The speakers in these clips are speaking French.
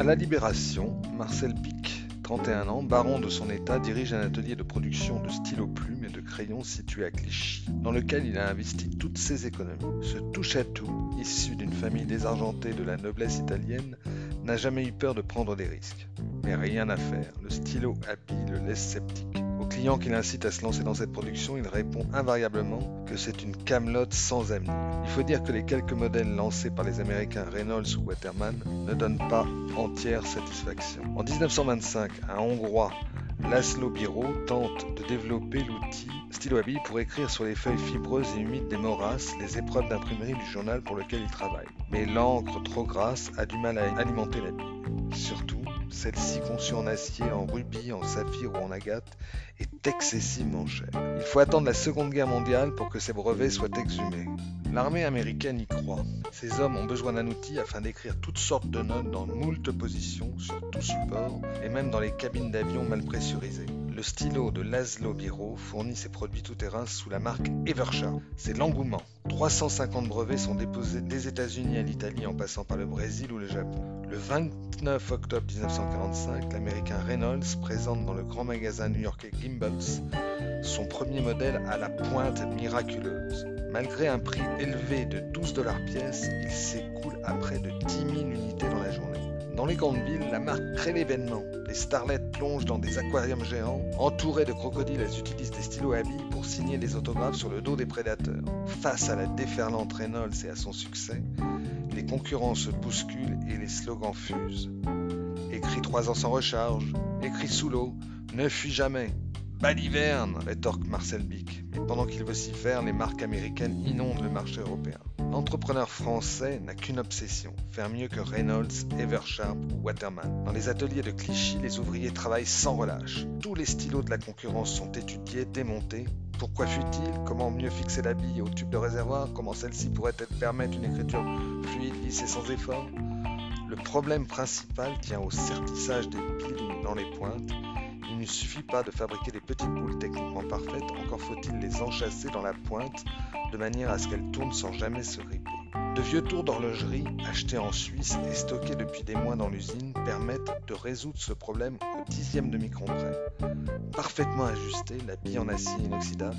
À la Libération, Marcel Pic, 31 ans, baron de son état, dirige un atelier de production de stylos plumes et de crayons situé à Clichy, dans lequel il a investi toutes ses économies. Ce touche-à-tout, issu d'une famille désargentée de la noblesse italienne, n'a jamais eu peur de prendre des risques. Mais rien à faire, le stylo habille le laisse sceptique client qui l'incite à se lancer dans cette production, il répond invariablement que c'est une camelote sans avenir. Il faut dire que les quelques modèles lancés par les Américains Reynolds ou Waterman ne donnent pas entière satisfaction. En 1925, un Hongrois, Laszlo Biro, tente de développer l'outil stylo à pour écrire sur les feuilles fibreuses et humides des morasses les épreuves d'imprimerie du journal pour lequel il travaille. Mais l'encre trop grasse a du mal à alimenter la bille. Surtout, celle-ci conçue en acier, en rubis, en saphir ou en agate, est excessivement chère. Il faut attendre la Seconde Guerre mondiale pour que ces brevets soient exhumés. L'armée américaine y croit. Ces hommes ont besoin d'un outil afin d'écrire toutes sortes de notes dans moult positions, sur tout support, et même dans les cabines d'avion mal pressurisées. Le stylo de Laszlo Biro fournit ses produits tout-terrain sous la marque Eversharp. C'est l'engouement. 350 brevets sont déposés des États-Unis à l'Italie en passant par le Brésil ou le Japon. Le 29 octobre 1945, l'américain Reynolds présente dans le grand magasin new-yorkais Gimbals son premier modèle à la pointe miraculeuse. Malgré un prix élevé de 12 dollars pièce, il s'écoule à près de 10 000 unités dans la journée. Dans les grandes villes, la marque crée l'événement. Les starlettes plongent dans des aquariums géants. Entourées de crocodiles, elles utilisent des stylos à billes pour signer des autographes sur le dos des prédateurs. Face à la déferlante Reynolds et à son succès, les concurrents se bousculent et les slogans fusent. Écrit trois ans sans recharge, écrit sous l'eau, ne fuis jamais. Baliverne, rétorque Marcel Bic. Mais pendant qu'il vocifère, les marques américaines inondent le marché européen. L'entrepreneur français n'a qu'une obsession, faire mieux que Reynolds, Eversharp ou Waterman. Dans les ateliers de Clichy, les ouvriers travaillent sans relâche. Tous les stylos de la concurrence sont étudiés, démontés. Pourquoi fuit-il? Comment mieux fixer la bille au tube de réservoir? Comment celle-ci pourrait-elle permettre une écriture fluide, lisse et sans effort? Le problème principal tient au sertissage des piles dans les pointes ne suffit pas de fabriquer des petites boules techniquement parfaites, encore faut-il les enchasser dans la pointe de manière à ce qu'elles tournent sans jamais se riper. De vieux tours d'horlogerie achetés en Suisse et stockés depuis des mois dans l'usine permettent de résoudre ce problème au dixième de micron près. Parfaitement ajustée, la bille en acier inoxydable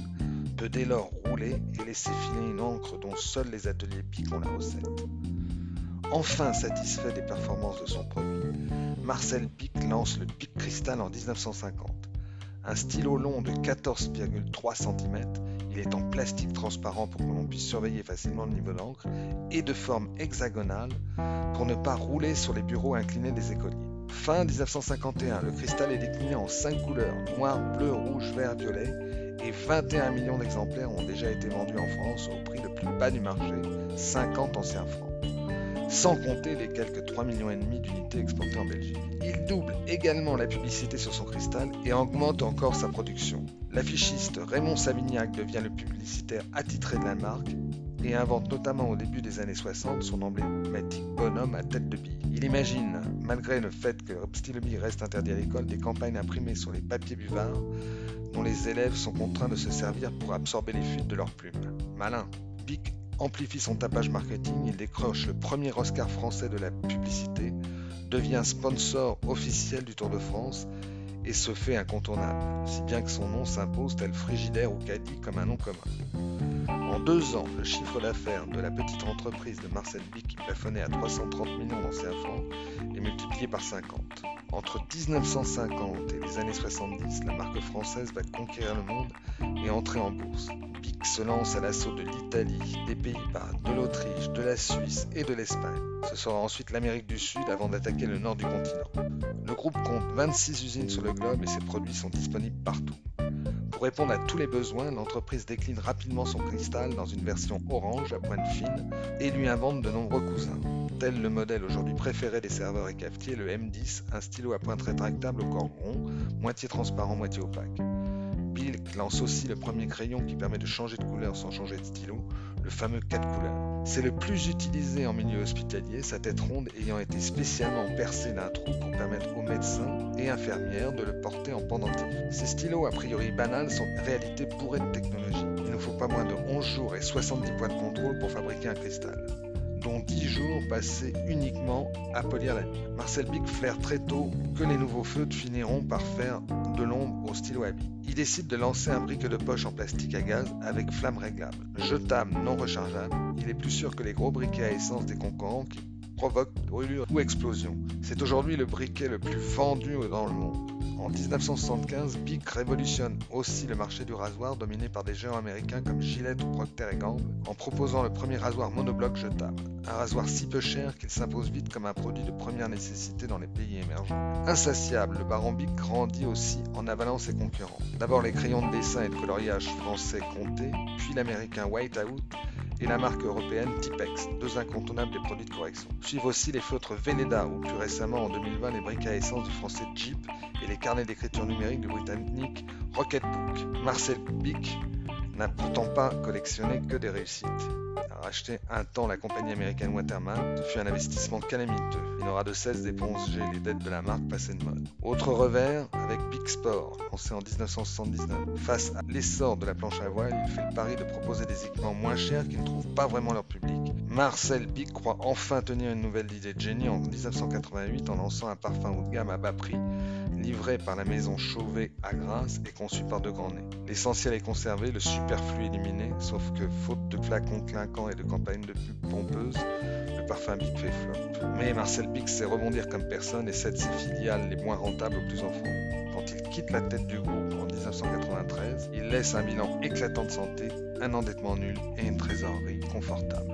peut dès lors rouler et laisser filer une encre dont seuls les ateliers piquent la recette. Enfin satisfait des performances de son produit, Marcel Pic lance le Pic Cristal en 1950. Un stylo long de 14,3 cm, il est en plastique transparent pour que l'on puisse surveiller facilement le niveau d'encre et de forme hexagonale pour ne pas rouler sur les bureaux inclinés des écoliers. Fin 1951, le cristal est décliné en 5 couleurs, noir, bleu, rouge, vert, violet, et 21 millions d'exemplaires ont déjà été vendus en France au prix le plus bas du marché, 50 anciens francs sans compter les quelques 3,5 millions d'unités exportées en Belgique. Il double également la publicité sur son cristal et augmente encore sa production. L'affichiste Raymond Savignac devient le publicitaire attitré de la marque et invente notamment au début des années 60 son emblématique bonhomme à tête de bille. Il imagine, malgré le fait que Styloby reste interdit à l'école, des campagnes imprimées sur les papiers buvards dont les élèves sont contraints de se servir pour absorber les fuites de leurs plumes. Malin. Bic amplifie son tapage marketing, il décroche le premier Oscar français de la publicité, devient sponsor officiel du Tour de France et se fait incontournable, si bien que son nom s'impose tel Frigidaire ou Caddy comme un nom commun. En deux ans, le chiffre d'affaires de la petite entreprise de Marcel Bic, qui plafonnait à 330 millions d'anciens francs, est multiplié par 50. Entre 1950 et les années 70, la marque française va conquérir le monde et entrer en bourse. Bic se lance à l'assaut de l'Italie, des Pays-Bas, de l'Autriche, de la Suisse et de l'Espagne. Ce sera ensuite l'Amérique du Sud avant d'attaquer le nord du continent. Le groupe compte 26 usines sur le globe et ses produits sont disponibles partout. Pour répondre à tous les besoins, l'entreprise décline rapidement son cristal dans une version orange à pointe fine et lui invente de nombreux cousins, tel le modèle aujourd'hui préféré des serveurs et cafetiers, le M10, un stylo à pointe rétractable au corps rond, moitié transparent, moitié opaque. Bill lance aussi le premier crayon qui permet de changer de couleur sans changer de stylo, le fameux 4 couleurs. C'est le plus utilisé en milieu hospitalier, sa tête ronde ayant été spécialement percée d'un trou pour permettre aux médecins et infirmières de le porter en pendentif. Ces stylos a priori banals sont en réalité bourrés de technologie. Il ne faut pas moins de 11 jours et 70 points de contrôle pour fabriquer un cristal. Dont 10 jours passés uniquement à polir la. Marcel Bic flaire très tôt que les nouveaux feutres finiront par faire de l'ombre au stylo à. Il décide de lancer un briquet de poche en plastique à gaz avec flamme réglable. Jetable, non rechargeable, il est plus sûr que les gros briquets à essence des concurrents qui provoquent brûlure ou explosion. C'est aujourd'hui le briquet le plus vendu dans le monde. En 1975, Bic révolutionne aussi le marché du rasoir dominé par des géants américains comme Gillette ou Procter Gamble en proposant le premier rasoir monobloc jetable. Un rasoir si peu cher qu'il s'impose vite comme un produit de première nécessité dans les pays émergents. Insatiable, le baron Bic grandit aussi en avalant ses concurrents. D'abord les crayons de dessin et de coloriage français Comté, puis l'américain Whiteout et la marque européenne Tipex, deux incontournables des produits de correction. Suivent aussi les feutres Veneda ou plus récemment en 2020 les briques à essence du français Jeep et les carnets d'écriture numérique du britannique Rocketbook. Marcel Bic n'a pourtant pas collectionné que des réussites. A racheté un temps la compagnie américaine Waterman, ce fut un investissement calamiteux. Il n'aura de cesse d'éponger les dettes de la marque passée de mode. Autre revers avec Big Sport, lancé en 1979. Face à l'essor de la planche à voile, il fait le pari de proposer des équipements moins chers qui ne trouvent pas vraiment leur public. Marcel Bic croit enfin tenir une nouvelle idée de génie en 1988 en lançant un parfum haut de gamme à bas prix livré par la maison Chauvet à Grasse et conçu par De Grandnay. L'essentiel est conservé, le superflu éliminé, sauf que faute de flacons clinquants et de campagnes de pub pompeuses, le parfum Bic fait flop. Mais Marcel Bic sait rebondir comme personne et cède ses filiales les moins rentables aux plus enfants. Quand il quitte la tête du groupe en 1993, il laisse un bilan éclatant de santé, un endettement nul et une trésorerie confortable.